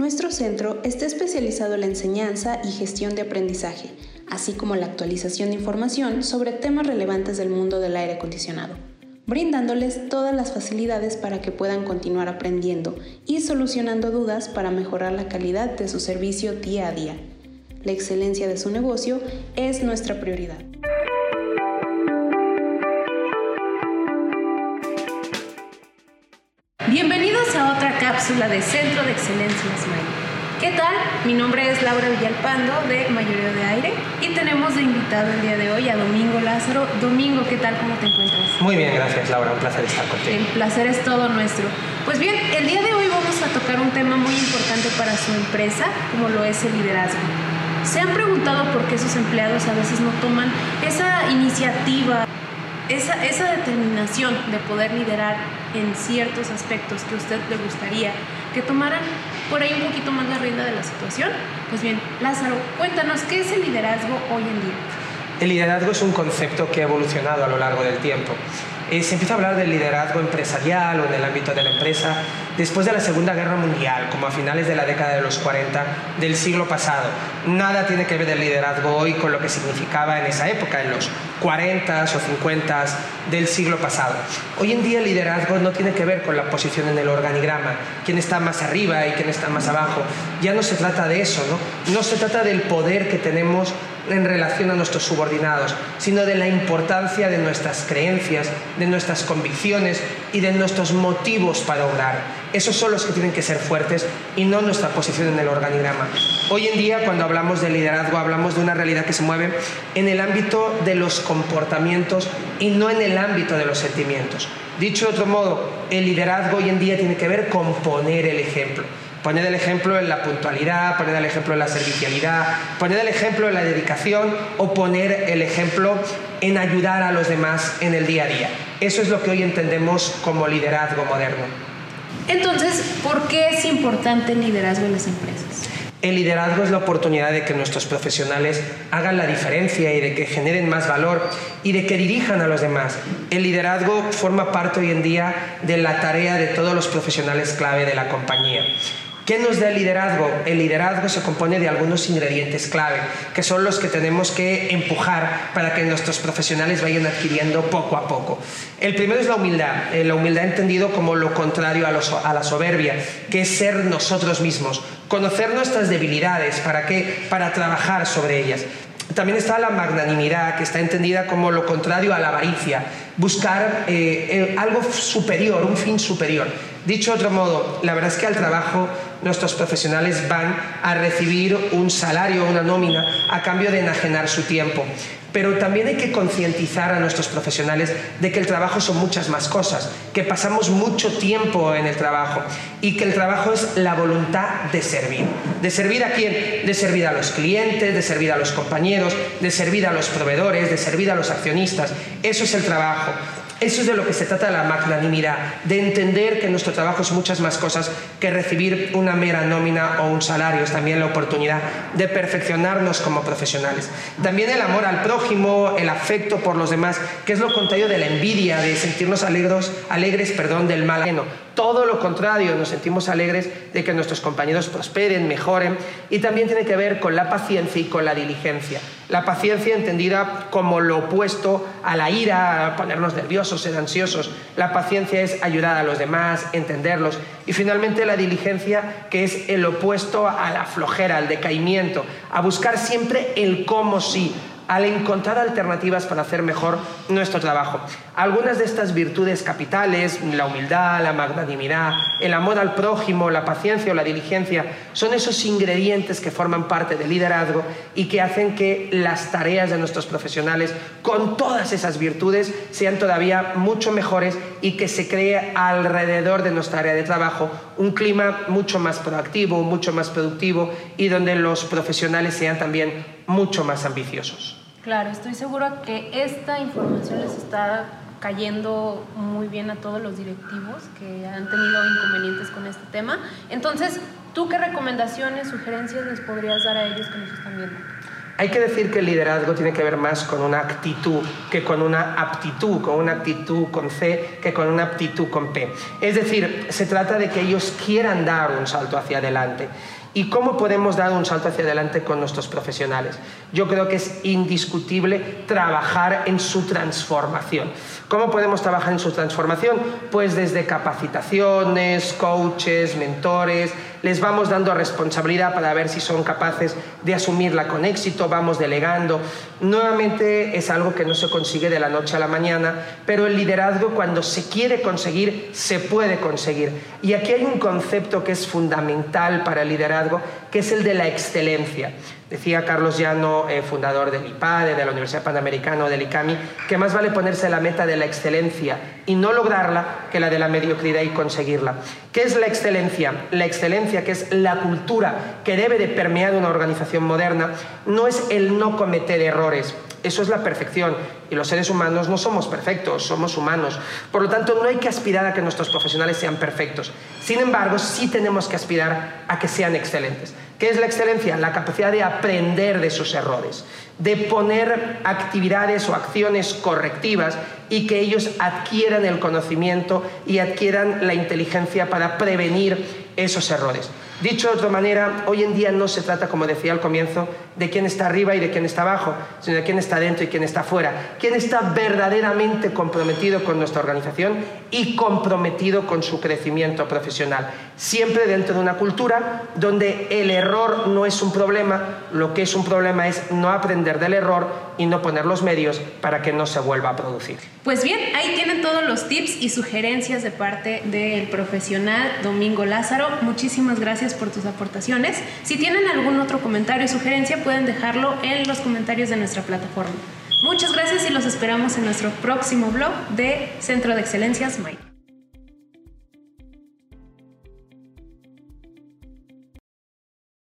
Nuestro centro está especializado en la enseñanza y gestión de aprendizaje, así como la actualización de información sobre temas relevantes del mundo del aire acondicionado, brindándoles todas las facilidades para que puedan continuar aprendiendo y solucionando dudas para mejorar la calidad de su servicio día a día. La excelencia de su negocio es nuestra prioridad. Bienvenidos a otra cápsula de Centro de Excelencia Smile. ¿Qué tal? Mi nombre es Laura Villalpando de Mayoría de Aire y tenemos de invitado el día de hoy a Domingo Lázaro. Domingo, ¿qué tal? ¿Cómo te encuentras? Muy bien, gracias Laura, un placer estar contigo. El placer es todo nuestro. Pues bien, el día de hoy vamos a tocar un tema muy importante para su empresa, como lo es el liderazgo. ¿Se han preguntado por qué sus empleados a veces no toman esa iniciativa esa, esa determinación de poder liderar en ciertos aspectos que a usted le gustaría que tomaran por ahí un poquito más la rienda de la situación. Pues bien, Lázaro, cuéntanos, ¿qué es el liderazgo hoy en día? El liderazgo es un concepto que ha evolucionado a lo largo del tiempo. Eh, se empieza a hablar del liderazgo empresarial o en el ámbito de la empresa después de la Segunda Guerra Mundial, como a finales de la década de los 40 del siglo pasado. Nada tiene que ver el liderazgo hoy con lo que significaba en esa época, en los 40 o 50 del siglo pasado. Hoy en día el liderazgo no tiene que ver con la posición en el organigrama, quién está más arriba y quién está más abajo. Ya no se trata de eso, ¿no? No se trata del poder que tenemos en relación a nuestros subordinados, sino de la importancia de nuestras creencias, de nuestras convicciones y de nuestros motivos para obrar. Esos son los que tienen que ser fuertes y no nuestra posición en el organigrama. Hoy en día, cuando hablamos de liderazgo, hablamos de una realidad que se mueve en el ámbito de los comportamientos y no en el ámbito de los sentimientos. Dicho de otro modo, el liderazgo hoy en día tiene que ver con poner el ejemplo. Poner el ejemplo en la puntualidad, poner el ejemplo en la servicialidad, poner el ejemplo en la dedicación o poner el ejemplo en ayudar a los demás en el día a día. Eso es lo que hoy entendemos como liderazgo moderno. Entonces, ¿por qué es importante el liderazgo en las empresas? El liderazgo es la oportunidad de que nuestros profesionales hagan la diferencia y de que generen más valor y de que dirijan a los demás. El liderazgo forma parte hoy en día de la tarea de todos los profesionales clave de la compañía. ¿Qué nos da el liderazgo? El liderazgo se compone de algunos ingredientes clave, que son los que tenemos que empujar para que nuestros profesionales vayan adquiriendo poco a poco. El primero es la humildad, eh, la humildad entendido como lo contrario a, la soberbia, que es ser nosotros mismos, conocer nuestras debilidades, ¿para qué? Para trabajar sobre ellas. También está la magnanimidad, que está entendida como lo contrario a la avaricia, buscar eh, algo superior, un fin superior. Dicho de otro modo, la verdad es que al trabajo nuestros profesionales van a recibir un salario, una nómina, a cambio de enajenar su tiempo. Pero también hay que concientizar a nuestros profesionales de que el trabajo son muchas más cosas, que pasamos mucho tiempo en el trabajo y que el trabajo es la voluntad de servir. ¿De servir a quién? De servir a los clientes, de servir a los compañeros, de servir a los proveedores, de servir a los accionistas. Eso es el trabajo. Eso es de lo que se trata la magnanimidad, de entender que nuestro trabajo es muchas más cosas que recibir una mera nómina o un salario, es también la oportunidad de perfeccionarnos como profesionales. También el amor al prójimo, el afecto por los demás, que es lo contrario de la envidia, de sentirnos alegres, alegres perdón, del mal ajeno. Todo lo contrario, nos sentimos alegres de que nuestros compañeros prosperen, mejoren y también tiene que ver con la paciencia y con la diligencia. La paciencia entendida como lo opuesto a la ira, a ponernos nerviosos, ser ansiosos. La paciencia es ayudar a los demás, entenderlos. Y finalmente la diligencia, que es el opuesto a la flojera, al decaimiento, a buscar siempre el cómo sí, al encontrar alternativas para hacer mejor nuestro trabajo. Algunas de estas virtudes capitales, la humildad, la magnanimidad, el amor al prójimo, la paciencia o la diligencia, son esos ingredientes que forman parte del liderazgo y que hacen que las tareas de nuestros profesionales, con todas esas virtudes, sean todavía mucho mejores y que se cree alrededor de nuestra área de trabajo un clima mucho más proactivo, mucho más productivo y donde los profesionales sean también mucho más ambiciosos. Claro, estoy segura que esta información les está cayendo muy bien a todos los directivos que han tenido inconvenientes con este tema. Entonces, ¿tú qué recomendaciones, sugerencias les podrías dar a ellos que nos están viendo? Hay que decir que el liderazgo tiene que ver más con una actitud que con una aptitud, con una actitud con C que con una aptitud con P. Es decir, se trata de que ellos quieran dar un salto hacia adelante. ¿Y cómo podemos dar un salto hacia adelante con nuestros profesionales? Yo creo que es indiscutible trabajar en su transformación. ¿Cómo podemos trabajar en su transformación? Pues desde capacitaciones, coaches, mentores, les vamos dando responsabilidad para ver si son capaces de asumirla con éxito, vamos delegando. Nuevamente es algo que no se consigue de la noche a la mañana, pero el liderazgo cuando se quiere conseguir, se puede conseguir. Y aquí hay un concepto que es fundamental para el liderazgo, que es el de la excelencia. Decía Carlos Llano, eh, fundador del IPADE, de la Universidad Panamericana del ICAMI, que más vale ponerse la meta de la excelencia y no lograrla que la de la mediocridad y conseguirla. ¿Qué es la excelencia? La excelencia, que es la cultura que debe de permear una organización moderna, no es el no cometer errores, eso es la perfección. Y los seres humanos no somos perfectos, somos humanos. Por lo tanto, no hay que aspirar a que nuestros profesionales sean perfectos. Sin embargo, sí tenemos que aspirar a que sean excelentes. ¿Qué es la excelencia? La capacidad de aprender de sus errores, de poner actividades o acciones correctivas y que ellos adquieran el conocimiento y adquieran la inteligencia para prevenir esos errores. Dicho de otra manera, hoy en día no se trata, como decía al comienzo, de quién está arriba y de quién está abajo, sino de quién está dentro y quién está fuera. Quién está verdaderamente comprometido con nuestra organización y comprometido con su crecimiento profesional. Siempre dentro de una cultura donde el error no es un problema, lo que es un problema es no aprender del error y no poner los medios para que no se vuelva a producir. Pues bien, ahí tienen todos los tips y sugerencias de parte del profesional Domingo Lázaro. Muchísimas gracias por tus aportaciones. Si tienen algún otro comentario o sugerencia, pueden dejarlo en los comentarios de nuestra plataforma. Muchas gracias y los esperamos en nuestro próximo blog de Centro de Excelencias Mike.